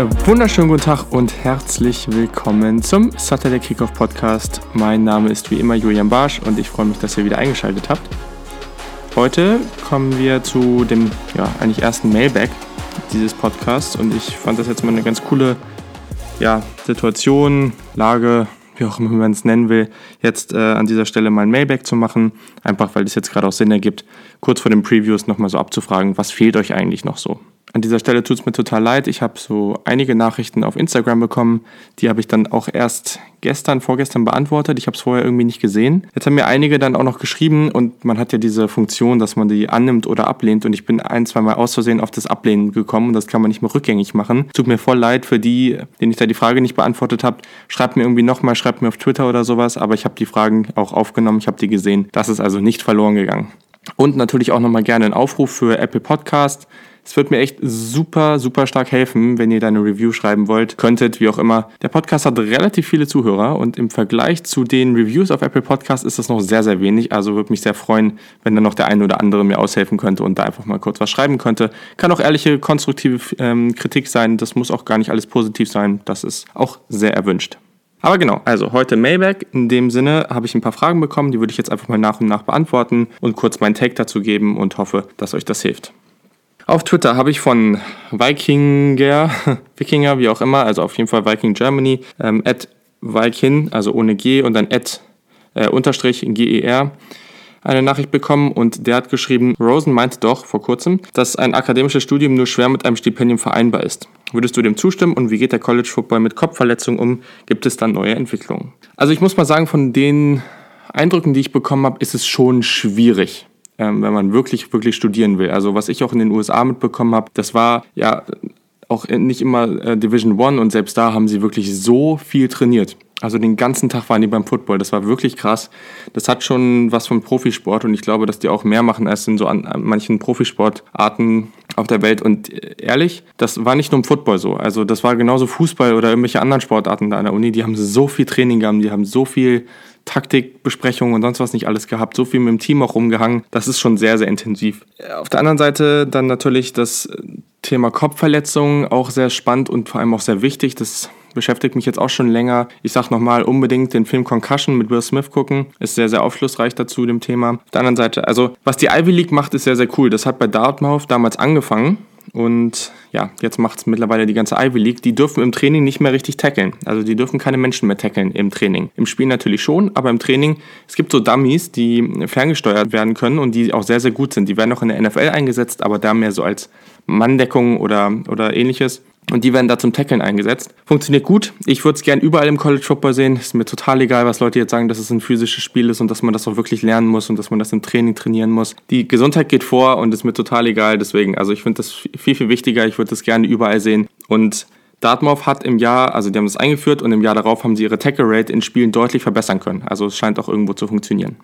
Wunderschönen guten Tag und herzlich willkommen zum Saturday Kickoff Podcast. Mein Name ist wie immer Julian Barsch und ich freue mich, dass ihr wieder eingeschaltet habt. Heute kommen wir zu dem ja, eigentlich ersten Mailback dieses Podcasts und ich fand das jetzt mal eine ganz coole ja, Situation, Lage, wie auch immer man es nennen will, jetzt äh, an dieser Stelle mal ein Mailback zu machen. Einfach weil es jetzt gerade auch Sinn ergibt, kurz vor den Previews nochmal so abzufragen, was fehlt euch eigentlich noch so? An dieser Stelle tut es mir total leid. Ich habe so einige Nachrichten auf Instagram bekommen. Die habe ich dann auch erst gestern, vorgestern beantwortet. Ich habe es vorher irgendwie nicht gesehen. Jetzt haben mir einige dann auch noch geschrieben und man hat ja diese Funktion, dass man die annimmt oder ablehnt. Und ich bin ein, zwei Mal aus Versehen auf das Ablehnen gekommen und das kann man nicht mehr rückgängig machen. Tut mir voll leid für die, denen ich da die Frage nicht beantwortet habe. Schreibt mir irgendwie nochmal, schreibt mir auf Twitter oder sowas. Aber ich habe die Fragen auch aufgenommen. Ich habe die gesehen. Das ist also nicht verloren gegangen. Und natürlich auch nochmal gerne einen Aufruf für Apple Podcast. Es wird mir echt super, super stark helfen, wenn ihr da eine Review schreiben wollt, könntet, wie auch immer. Der Podcast hat relativ viele Zuhörer und im Vergleich zu den Reviews auf Apple Podcast ist das noch sehr, sehr wenig. Also würde mich sehr freuen, wenn dann noch der eine oder andere mir aushelfen könnte und da einfach mal kurz was schreiben könnte. Kann auch ehrliche, konstruktive ähm, Kritik sein. Das muss auch gar nicht alles positiv sein. Das ist auch sehr erwünscht. Aber genau, also heute Mailback. In dem Sinne habe ich ein paar Fragen bekommen, die würde ich jetzt einfach mal nach und nach beantworten und kurz meinen Take dazu geben und hoffe, dass euch das hilft. Auf Twitter habe ich von Vikinger, Wikinger, wie auch immer, also auf jeden Fall Viking Germany, ähm, at Viking, also ohne G und dann at äh, unterstrich GER, eine Nachricht bekommen und der hat geschrieben, Rosen meinte doch vor kurzem, dass ein akademisches Studium nur schwer mit einem Stipendium vereinbar ist. Würdest du dem zustimmen und wie geht der College Football mit Kopfverletzungen um? Gibt es dann neue Entwicklungen? Also ich muss mal sagen, von den Eindrücken, die ich bekommen habe, ist es schon schwierig ähm, wenn man wirklich, wirklich studieren will. Also was ich auch in den USA mitbekommen habe, das war ja auch nicht immer äh, Division One und selbst da haben sie wirklich so viel trainiert. Also den ganzen Tag waren die beim Football. Das war wirklich krass. Das hat schon was vom Profisport und ich glaube, dass die auch mehr machen als in so an, an manchen Profisportarten auf der Welt. Und ehrlich, das war nicht nur im Football so. Also das war genauso Fußball oder irgendwelche anderen Sportarten da an der Uni. Die haben so viel Training gehabt, die haben so viel Taktikbesprechungen und sonst was nicht alles gehabt, so viel mit dem Team auch rumgehangen. Das ist schon sehr, sehr intensiv. Auf der anderen Seite dann natürlich das Thema Kopfverletzungen, auch sehr spannend und vor allem auch sehr wichtig. Das beschäftigt mich jetzt auch schon länger. Ich sag nochmal unbedingt den Film Concussion mit Will Smith gucken. Ist sehr, sehr aufschlussreich dazu, dem Thema. Auf der anderen Seite, also was die Ivy League macht, ist sehr, sehr cool. Das hat bei Dartmouth damals angefangen. Und ja, jetzt macht es mittlerweile die ganze Ivy League. Die dürfen im Training nicht mehr richtig tackeln. Also die dürfen keine Menschen mehr tackeln im Training. Im Spiel natürlich schon, aber im Training, es gibt so Dummies, die ferngesteuert werden können und die auch sehr, sehr gut sind. Die werden auch in der NFL eingesetzt, aber da mehr so als Manndeckung oder, oder ähnliches. Und die werden da zum Tackeln eingesetzt. Funktioniert gut. Ich würde es gern überall im College Football sehen. Ist mir total egal, was Leute jetzt sagen, dass es ein physisches Spiel ist und dass man das auch wirklich lernen muss und dass man das im Training trainieren muss. Die Gesundheit geht vor und ist mir total egal. Deswegen, also ich finde das viel, viel wichtiger. Ich würde das gerne überall sehen. Und Dartmouth hat im Jahr, also die haben das eingeführt und im Jahr darauf haben sie ihre Tackle Rate in Spielen deutlich verbessern können. Also es scheint auch irgendwo zu funktionieren.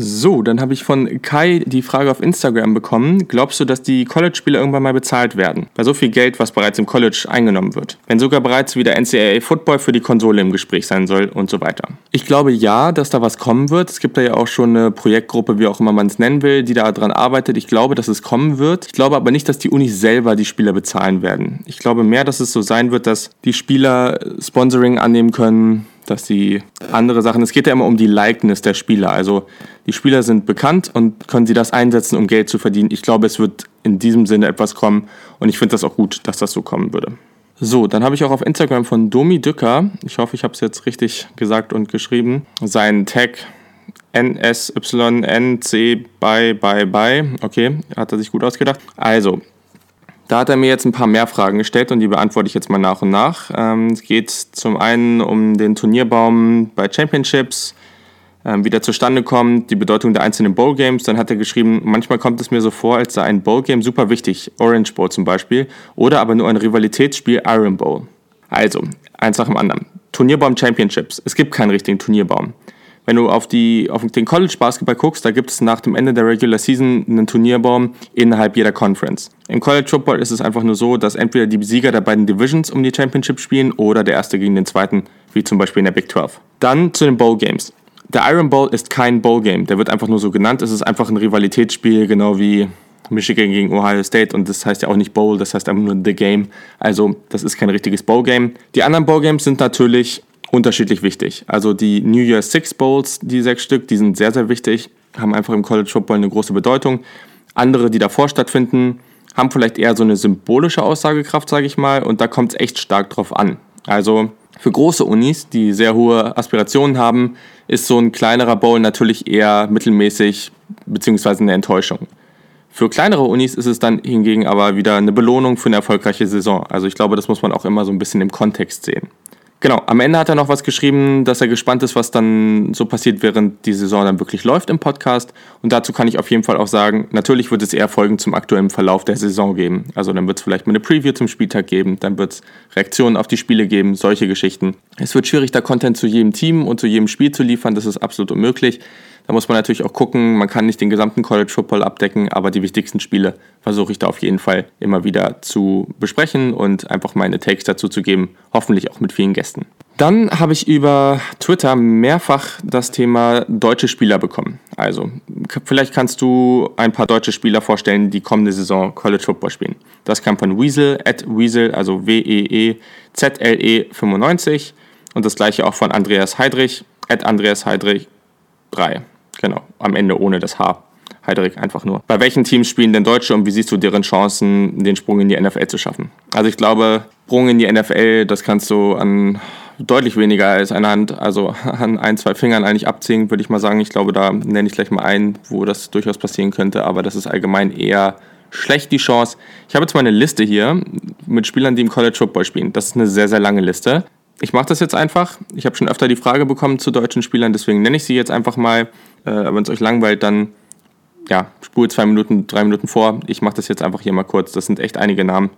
So, dann habe ich von Kai die Frage auf Instagram bekommen. Glaubst du, dass die College-Spieler irgendwann mal bezahlt werden? Bei so viel Geld, was bereits im College eingenommen wird. Wenn sogar bereits wieder NCAA Football für die Konsole im Gespräch sein soll und so weiter. Ich glaube ja, dass da was kommen wird. Es gibt da ja auch schon eine Projektgruppe, wie auch immer man es nennen will, die daran arbeitet. Ich glaube, dass es kommen wird. Ich glaube aber nicht, dass die Unis selber die Spieler bezahlen werden. Ich glaube mehr, dass es so sein wird, dass die Spieler Sponsoring annehmen können, dass sie andere Sachen, es geht ja immer um die Likeness der Spieler. Also die Spieler sind bekannt und können sie das einsetzen, um Geld zu verdienen. Ich glaube, es wird in diesem Sinne etwas kommen und ich finde das auch gut, dass das so kommen würde. So, dann habe ich auch auf Instagram von Domi Dücker, ich hoffe, ich habe es jetzt richtig gesagt und geschrieben, seinen Tag NSYNC by by by. Okay, hat er sich gut ausgedacht. Also, da hat er mir jetzt ein paar mehr Fragen gestellt und die beantworte ich jetzt mal nach und nach. Ähm, es geht zum einen um den Turnierbaum bei Championships, ähm, wie der zustande kommt, die Bedeutung der einzelnen Bowl Games. Dann hat er geschrieben, manchmal kommt es mir so vor, als sei ein Bowl Game super wichtig, Orange Bowl zum Beispiel, oder aber nur ein Rivalitätsspiel Iron Bowl. Also, eins nach dem anderen. Turnierbaum Championships. Es gibt keinen richtigen Turnierbaum. Wenn du auf, die, auf den College Basketball guckst, da gibt es nach dem Ende der Regular Season einen Turnierbaum innerhalb jeder Conference. Im College Football ist es einfach nur so, dass entweder die Sieger der beiden Divisions um die Championship spielen oder der erste gegen den zweiten, wie zum Beispiel in der Big 12. Dann zu den Bowl Games. Der Iron Bowl ist kein Bowl Game, der wird einfach nur so genannt. Es ist einfach ein Rivalitätsspiel, genau wie Michigan gegen Ohio State und das heißt ja auch nicht Bowl, das heißt einfach nur The Game. Also das ist kein richtiges Bowl-Game. Die anderen Bowl-Games sind natürlich unterschiedlich wichtig. Also die New Year Six Bowls, die sechs Stück, die sind sehr, sehr wichtig, haben einfach im College Football eine große Bedeutung. Andere, die davor stattfinden, haben vielleicht eher so eine symbolische Aussagekraft, sage ich mal, und da kommt es echt stark drauf an. Also für große Unis, die sehr hohe Aspirationen haben, ist so ein kleinerer Bowl natürlich eher mittelmäßig bzw. eine Enttäuschung. Für kleinere Unis ist es dann hingegen aber wieder eine Belohnung für eine erfolgreiche Saison. Also ich glaube, das muss man auch immer so ein bisschen im Kontext sehen. Genau, am Ende hat er noch was geschrieben, dass er gespannt ist, was dann so passiert, während die Saison dann wirklich läuft im Podcast. Und dazu kann ich auf jeden Fall auch sagen, natürlich wird es eher Folgen zum aktuellen Verlauf der Saison geben. Also dann wird es vielleicht mal eine Preview zum Spieltag geben, dann wird es Reaktionen auf die Spiele geben, solche Geschichten. Es wird schwierig, da Content zu jedem Team und zu jedem Spiel zu liefern, das ist absolut unmöglich. Da muss man natürlich auch gucken, man kann nicht den gesamten College Football abdecken, aber die wichtigsten Spiele versuche ich da auf jeden Fall immer wieder zu besprechen und einfach meine Takes dazu zu geben, hoffentlich auch mit vielen Gästen. Dann habe ich über Twitter mehrfach das Thema deutsche Spieler bekommen. Also, vielleicht kannst du ein paar deutsche Spieler vorstellen, die kommende Saison College Football spielen. Das kam von Weasel, at Weasel, also W-E-E-Z-L-E 95. Und das gleiche auch von Andreas Heidrich, at Andreas Heidrich 3. Genau, am Ende ohne das H. Heidrich einfach nur. Bei welchen Teams spielen denn Deutsche und wie siehst du deren Chancen, den Sprung in die NFL zu schaffen? Also ich glaube, Sprung in die NFL, das kannst du an deutlich weniger als eine Hand, also an ein, zwei Fingern eigentlich abziehen, würde ich mal sagen. Ich glaube, da nenne ich gleich mal einen, wo das durchaus passieren könnte, aber das ist allgemein eher schlecht die Chance. Ich habe jetzt mal eine Liste hier mit Spielern, die im College Football spielen. Das ist eine sehr, sehr lange Liste ich mache das jetzt einfach. Ich habe schon öfter die Frage bekommen zu deutschen Spielern, deswegen nenne ich sie jetzt einfach mal. Äh, wenn es euch langweilt, dann ja, spule zwei Minuten, drei Minuten vor. Ich mache das jetzt einfach hier mal kurz. Das sind echt einige Namen.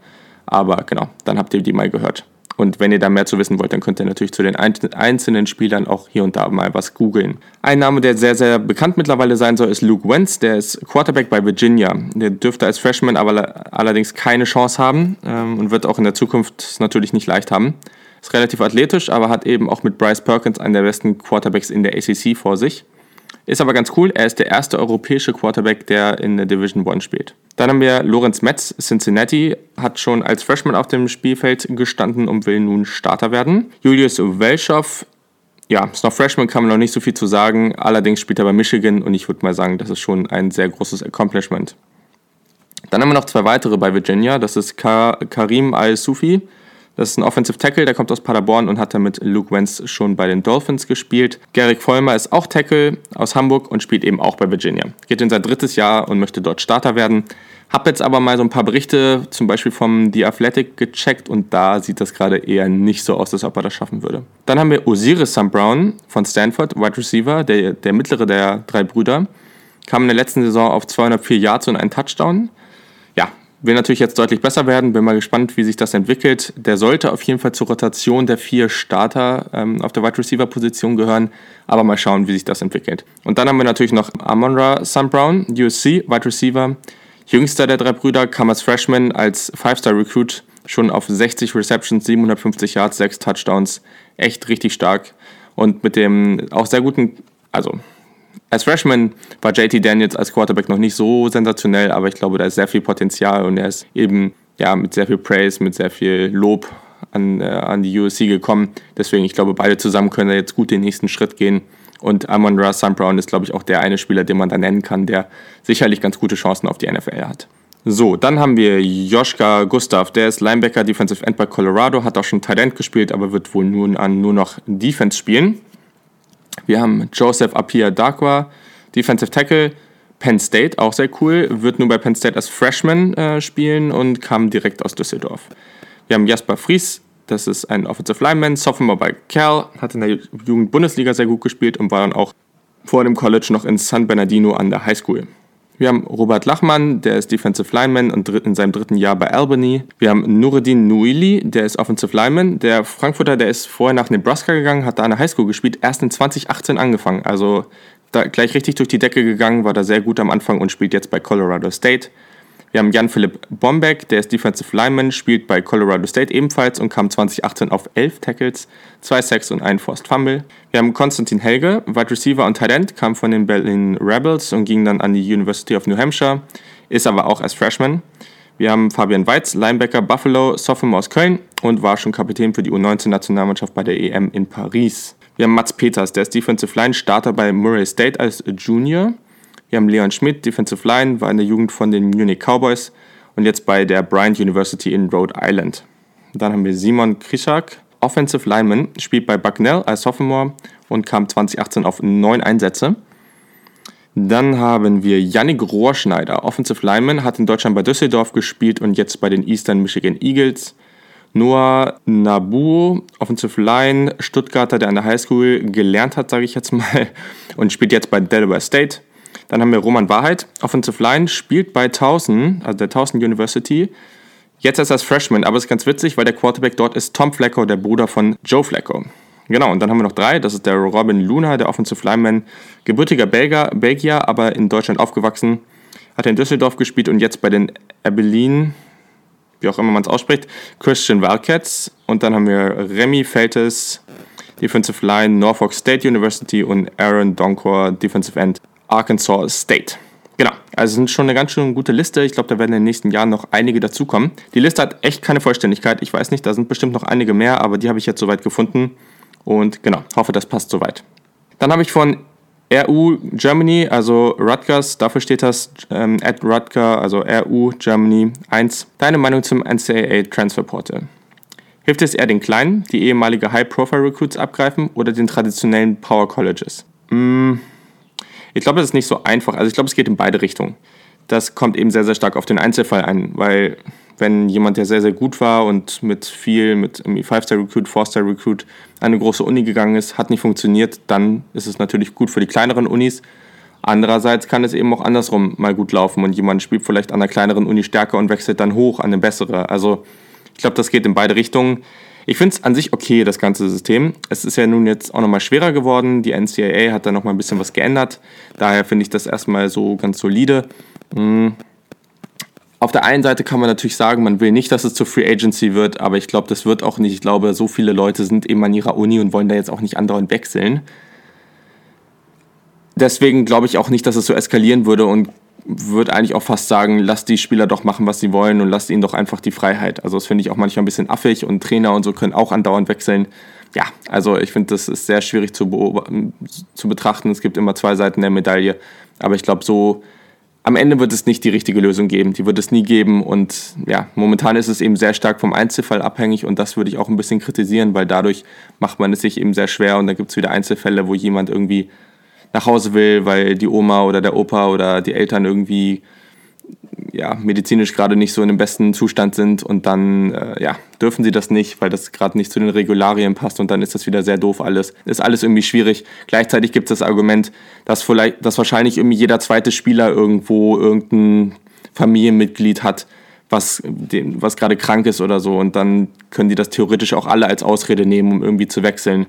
Aber genau, dann habt ihr die mal gehört. Und wenn ihr da mehr zu wissen wollt, dann könnt ihr natürlich zu den einzelnen Spielern auch hier und da mal was googeln. Ein Name, der sehr, sehr bekannt mittlerweile sein soll, ist Luke Wentz. Der ist Quarterback bei Virginia. Der dürfte als Freshman aber allerdings keine Chance haben ähm, und wird auch in der Zukunft natürlich nicht leicht haben. Ist relativ athletisch, aber hat eben auch mit Bryce Perkins einen der besten Quarterbacks in der ACC vor sich. Ist aber ganz cool, er ist der erste europäische Quarterback, der in der Division One spielt. Dann haben wir Lorenz Metz, Cincinnati, hat schon als Freshman auf dem Spielfeld gestanden und will nun Starter werden. Julius Welschow, ja, ist noch Freshman, kann man noch nicht so viel zu sagen. Allerdings spielt er bei Michigan und ich würde mal sagen, das ist schon ein sehr großes Accomplishment. Dann haben wir noch zwei weitere bei Virginia. Das ist Karim Al-Sufi, das ist ein Offensive Tackle, der kommt aus Paderborn und hat damit Luke Wentz schon bei den Dolphins gespielt. Garrick Vollmer ist auch Tackle aus Hamburg und spielt eben auch bei Virginia. Geht in sein drittes Jahr und möchte dort Starter werden. Hab jetzt aber mal so ein paar Berichte, zum Beispiel vom The Athletic, gecheckt und da sieht das gerade eher nicht so aus, als ob er das schaffen würde. Dann haben wir Osiris Sam Brown von Stanford, Wide Receiver, der, der mittlere der drei Brüder. Kam in der letzten Saison auf 204 Yards und einen Touchdown. Will natürlich jetzt deutlich besser werden, bin mal gespannt, wie sich das entwickelt. Der sollte auf jeden Fall zur Rotation der vier Starter ähm, auf der Wide Receiver Position gehören, aber mal schauen, wie sich das entwickelt. Und dann haben wir natürlich noch Amonra Sam Brown, USC, Wide Receiver, jüngster der drei Brüder, kam als Freshman als Five-Star Recruit schon auf 60 Receptions, 750 Yards, 6 Touchdowns, echt richtig stark. Und mit dem auch sehr guten, also als Freshman war JT Daniels als Quarterback noch nicht so sensationell, aber ich glaube, da ist sehr viel Potenzial und er ist eben ja, mit sehr viel Praise, mit sehr viel Lob an, äh, an die USC gekommen. Deswegen, ich glaube, beide zusammen können da jetzt gut den nächsten Schritt gehen. Und Amon Ra St. Brown ist, glaube ich, auch der eine Spieler, den man da nennen kann, der sicherlich ganz gute Chancen auf die NFL hat. So, dann haben wir Joschka Gustav, der ist Linebacker, Defensive End bei Colorado, hat auch schon Talent gespielt, aber wird wohl nun an nur noch Defense spielen. Wir haben Joseph Apia Darkwa, Defensive Tackle, Penn State, auch sehr cool, wird nun bei Penn State als Freshman äh, spielen und kam direkt aus Düsseldorf. Wir haben Jasper Fries, das ist ein Offensive Lineman, Sophomore bei Cal, hat in der Jugend-Bundesliga sehr gut gespielt und war dann auch vor dem College noch in San Bernardino an der High School. Wir haben Robert Lachmann, der ist Defensive Lineman und in seinem dritten Jahr bei Albany. Wir haben Nureddin Nuili, der ist Offensive Lineman. Der Frankfurter, der ist vorher nach Nebraska gegangen, hat da an der Highschool gespielt, erst in 2018 angefangen. Also da gleich richtig durch die Decke gegangen, war da sehr gut am Anfang und spielt jetzt bei Colorado State. Wir haben Jan-Philipp Bombeck, der ist Defensive Lineman, spielt bei Colorado State ebenfalls und kam 2018 auf 11 Tackles, 2 Sacks und 1 Forced Fumble. Wir haben Konstantin Helge, Wide Receiver und Talent, kam von den Berlin Rebels und ging dann an die University of New Hampshire. ist aber auch als Freshman. Wir haben Fabian Weitz, Linebacker Buffalo, Sophomore aus Köln und war schon Kapitän für die U19-Nationalmannschaft bei der EM in Paris. Wir haben Mats Peters, der ist Defensive Line, Starter bei Murray State als Junior. Wir haben Leon Schmidt, Defensive Line, war in der Jugend von den Munich Cowboys und jetzt bei der Bryant University in Rhode Island. Dann haben wir Simon Krischak, Offensive Lineman, spielt bei Bucknell als Sophomore und kam 2018 auf neun Einsätze. Dann haben wir Yannick Rohrschneider, Offensive Lineman, hat in Deutschland bei Düsseldorf gespielt und jetzt bei den Eastern Michigan Eagles. Noah Nabu, Offensive Line, Stuttgarter, der an der Highschool gelernt hat, sage ich jetzt mal, und spielt jetzt bei Delaware State. Dann haben wir Roman Wahrheit, Offensive Line, spielt bei Towson, also der Towson University. Jetzt ist er als Freshman, aber es ist ganz witzig, weil der Quarterback dort ist Tom Flacco, der Bruder von Joe Flacco. Genau, und dann haben wir noch drei. Das ist der Robin Luna, der Offensive Lineman, gebürtiger Belgier, Belgier aber in Deutschland aufgewachsen. Hat in Düsseldorf gespielt und jetzt bei den Abilene, wie auch immer man es ausspricht, Christian Wildcats. Und dann haben wir Remy Feltes, Defensive Line, Norfolk State University und Aaron Donkor, Defensive End, Arkansas State. Genau, also sind schon eine ganz schön gute Liste. Ich glaube, da werden in den nächsten Jahren noch einige dazukommen. Die Liste hat echt keine Vollständigkeit. Ich weiß nicht, da sind bestimmt noch einige mehr, aber die habe ich jetzt soweit gefunden. Und genau, hoffe, das passt soweit. Dann habe ich von RU Germany, also Rutgers, dafür steht das, ähm, at Rutger, also RU Germany 1. Deine Meinung zum NCAA Transfer Portal? Hilft es eher den Kleinen, die ehemalige High-Profile-Recruits abgreifen oder den traditionellen Power Colleges? Mm, ich glaube, das ist nicht so einfach. Also ich glaube, es geht in beide Richtungen. Das kommt eben sehr, sehr stark auf den Einzelfall ein, weil wenn jemand, der sehr, sehr gut war und mit viel, mit irgendwie Five-Star-Recruit, Four-Star-Recruit an eine große Uni gegangen ist, hat nicht funktioniert, dann ist es natürlich gut für die kleineren Unis. Andererseits kann es eben auch andersrum mal gut laufen und jemand spielt vielleicht an einer kleineren Uni stärker und wechselt dann hoch an eine bessere. Also ich glaube, das geht in beide Richtungen. Ich finde es an sich okay, das ganze System. Es ist ja nun jetzt auch nochmal schwerer geworden. Die NCAA hat da nochmal ein bisschen was geändert. Daher finde ich das erstmal so ganz solide. Hm. Auf der einen Seite kann man natürlich sagen, man will nicht, dass es zur Free Agency wird, aber ich glaube, das wird auch nicht. Ich glaube, so viele Leute sind eben an ihrer Uni und wollen da jetzt auch nicht andauernd wechseln. Deswegen glaube ich auch nicht, dass es so eskalieren würde und würde eigentlich auch fast sagen, lasst die Spieler doch machen, was sie wollen und lasst ihnen doch einfach die Freiheit. Also das finde ich auch manchmal ein bisschen affig und Trainer und so können auch andauernd wechseln. Ja, also ich finde, das ist sehr schwierig zu, zu betrachten. Es gibt immer zwei Seiten der Medaille. Aber ich glaube, so am Ende wird es nicht die richtige Lösung geben. Die wird es nie geben. Und ja, momentan ist es eben sehr stark vom Einzelfall abhängig. Und das würde ich auch ein bisschen kritisieren, weil dadurch macht man es sich eben sehr schwer. Und dann gibt es wieder Einzelfälle, wo jemand irgendwie nach Hause will, weil die Oma oder der Opa oder die Eltern irgendwie ja, medizinisch gerade nicht so in dem besten Zustand sind und dann äh, ja, dürfen sie das nicht, weil das gerade nicht zu den Regularien passt und dann ist das wieder sehr doof alles. Ist alles irgendwie schwierig. Gleichzeitig gibt es das Argument, dass vielleicht, dass wahrscheinlich irgendwie jeder zweite Spieler irgendwo irgendein Familienmitglied hat, was, was gerade krank ist oder so und dann können die das theoretisch auch alle als Ausrede nehmen, um irgendwie zu wechseln.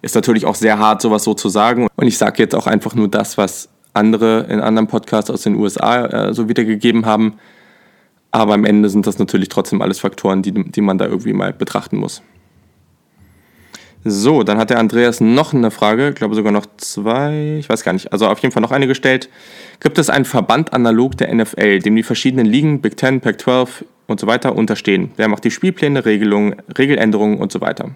Ist natürlich auch sehr hart, sowas so zu sagen. Und ich sage jetzt auch einfach nur das, was andere in anderen Podcasts aus den USA äh, so wiedergegeben haben. Aber am Ende sind das natürlich trotzdem alles Faktoren, die, die man da irgendwie mal betrachten muss. So, dann hat der Andreas noch eine Frage, ich glaube sogar noch zwei, ich weiß gar nicht, also auf jeden Fall noch eine gestellt. Gibt es einen Verband analog der NFL, dem die verschiedenen Ligen, Big 10, Pac 12 und so weiter unterstehen? Wer macht die Spielpläne, Regelungen, Regeländerungen und so weiter?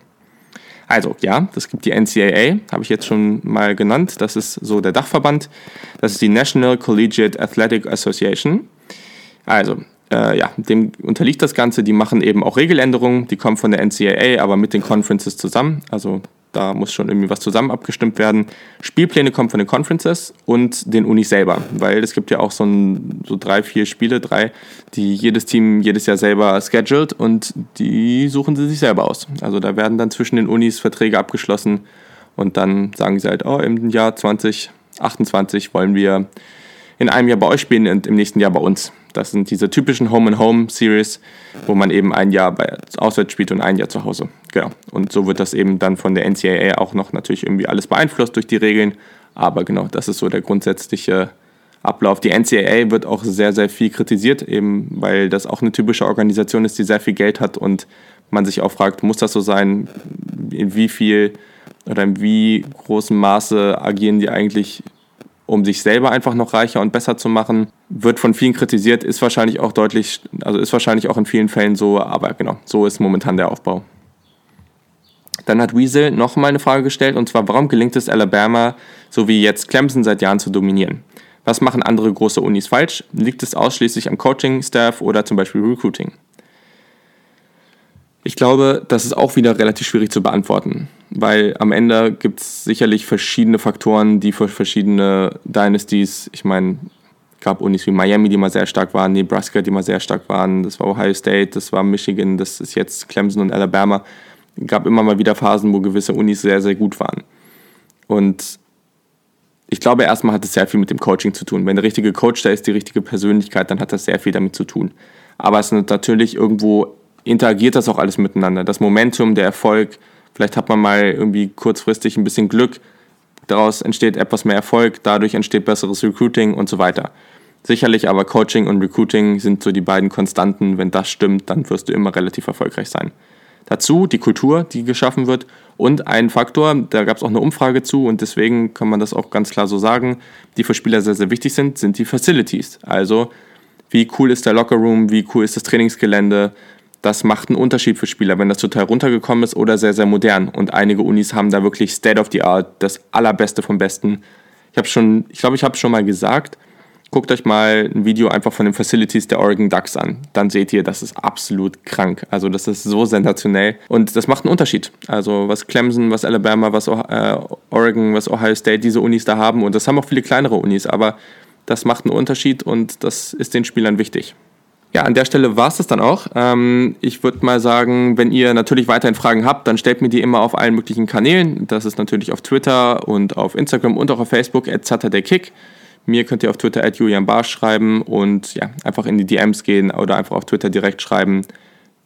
Also ja, das gibt die NCAA, habe ich jetzt schon mal genannt. Das ist so der Dachverband. Das ist die National Collegiate Athletic Association. Also äh, ja, dem unterliegt das Ganze. Die machen eben auch Regeländerungen. Die kommen von der NCAA, aber mit den Conferences zusammen. Also da muss schon irgendwie was zusammen abgestimmt werden. Spielpläne kommen von den Conferences und den Unis selber, weil es gibt ja auch so, ein, so drei, vier Spiele, drei, die jedes Team jedes Jahr selber scheduled und die suchen sie sich selber aus. Also da werden dann zwischen den Unis Verträge abgeschlossen und dann sagen sie halt, oh, im Jahr 2028 wollen wir in einem Jahr bei euch spielen und im nächsten Jahr bei uns. Das sind diese typischen Home-and-Home-Series, wo man eben ein Jahr bei auswärts spielt und ein Jahr zu Hause. Genau. Und so wird das eben dann von der NCAA auch noch natürlich irgendwie alles beeinflusst durch die Regeln. Aber genau, das ist so der grundsätzliche Ablauf. Die NCAA wird auch sehr, sehr viel kritisiert, eben weil das auch eine typische Organisation ist, die sehr viel Geld hat und man sich auch fragt, muss das so sein? In wie viel oder in wie großem Maße agieren die eigentlich um sich selber einfach noch reicher und besser zu machen. Wird von vielen kritisiert, ist wahrscheinlich auch deutlich, also ist wahrscheinlich auch in vielen Fällen so, aber genau, so ist momentan der Aufbau. Dann hat Weasel nochmal eine Frage gestellt, und zwar, warum gelingt es Alabama, so wie jetzt Clemson seit Jahren zu dominieren? Was machen andere große Unis falsch? Liegt es ausschließlich am Coaching-Staff oder zum Beispiel Recruiting? Ich glaube, das ist auch wieder relativ schwierig zu beantworten, weil am Ende gibt es sicherlich verschiedene Faktoren, die für verschiedene Dynasties, ich meine, gab Unis wie Miami, die mal sehr stark waren, Nebraska, die mal sehr stark waren, das war Ohio State, das war Michigan, das ist jetzt Clemson und Alabama. gab immer mal wieder Phasen, wo gewisse Unis sehr, sehr gut waren. Und ich glaube, erstmal hat es sehr viel mit dem Coaching zu tun. Wenn der richtige Coach da ist, die richtige Persönlichkeit, dann hat das sehr viel damit zu tun. Aber es ist natürlich irgendwo interagiert das auch alles miteinander. Das Momentum, der Erfolg, vielleicht hat man mal irgendwie kurzfristig ein bisschen Glück, daraus entsteht etwas mehr Erfolg, dadurch entsteht besseres Recruiting und so weiter. Sicherlich aber Coaching und Recruiting sind so die beiden Konstanten. Wenn das stimmt, dann wirst du immer relativ erfolgreich sein. Dazu die Kultur, die geschaffen wird und ein Faktor, da gab es auch eine Umfrage zu und deswegen kann man das auch ganz klar so sagen, die für Spieler sehr, sehr wichtig sind, sind die Facilities. Also wie cool ist der Lockerroom, wie cool ist das Trainingsgelände, das macht einen Unterschied für Spieler, wenn das total runtergekommen ist oder sehr, sehr modern. Und einige Unis haben da wirklich State of the Art, das Allerbeste vom Besten. Ich habe schon, ich glaube, ich habe schon mal gesagt, Guckt euch mal ein Video einfach von den Facilities der Oregon Ducks an. Dann seht ihr, das ist absolut krank. Also das ist so sensationell und das macht einen Unterschied. Also was Clemson, was Alabama, was äh, Oregon, was Ohio State, diese Unis da haben und das haben auch viele kleinere Unis, aber das macht einen Unterschied und das ist den Spielern wichtig. Ja, an der Stelle war es das dann auch. Ähm, ich würde mal sagen, wenn ihr natürlich weiterhin Fragen habt, dann stellt mir die immer auf allen möglichen Kanälen. Das ist natürlich auf Twitter und auf Instagram und auch auf Facebook, at Kick. Mir könnt ihr auf Twitter at Julian Barsch schreiben und ja, einfach in die DMs gehen oder einfach auf Twitter direkt schreiben.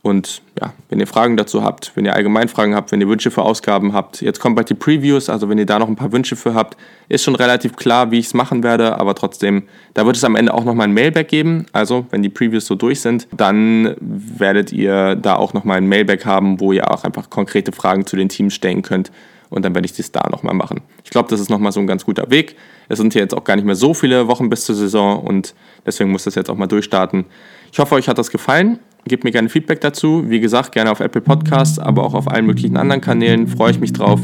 Und ja, wenn ihr Fragen dazu habt, wenn ihr allgemein Fragen habt, wenn ihr Wünsche für Ausgaben habt, jetzt kommt bald die Previews, also wenn ihr da noch ein paar Wünsche für habt, ist schon relativ klar, wie ich es machen werde, aber trotzdem, da wird es am Ende auch nochmal ein Mailback geben. Also, wenn die Previews so durch sind, dann werdet ihr da auch nochmal ein Mailback haben, wo ihr auch einfach konkrete Fragen zu den Teams stellen könnt und dann werde ich das da nochmal machen. Ich glaube, das ist nochmal so ein ganz guter Weg. Es sind hier jetzt auch gar nicht mehr so viele Wochen bis zur Saison und deswegen muss das jetzt auch mal durchstarten. Ich hoffe, euch hat das gefallen. Gebt mir gerne Feedback dazu. Wie gesagt, gerne auf Apple Podcasts, aber auch auf allen möglichen anderen Kanälen. Freue ich mich drauf.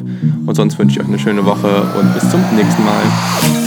Und sonst wünsche ich euch eine schöne Woche und bis zum nächsten Mal.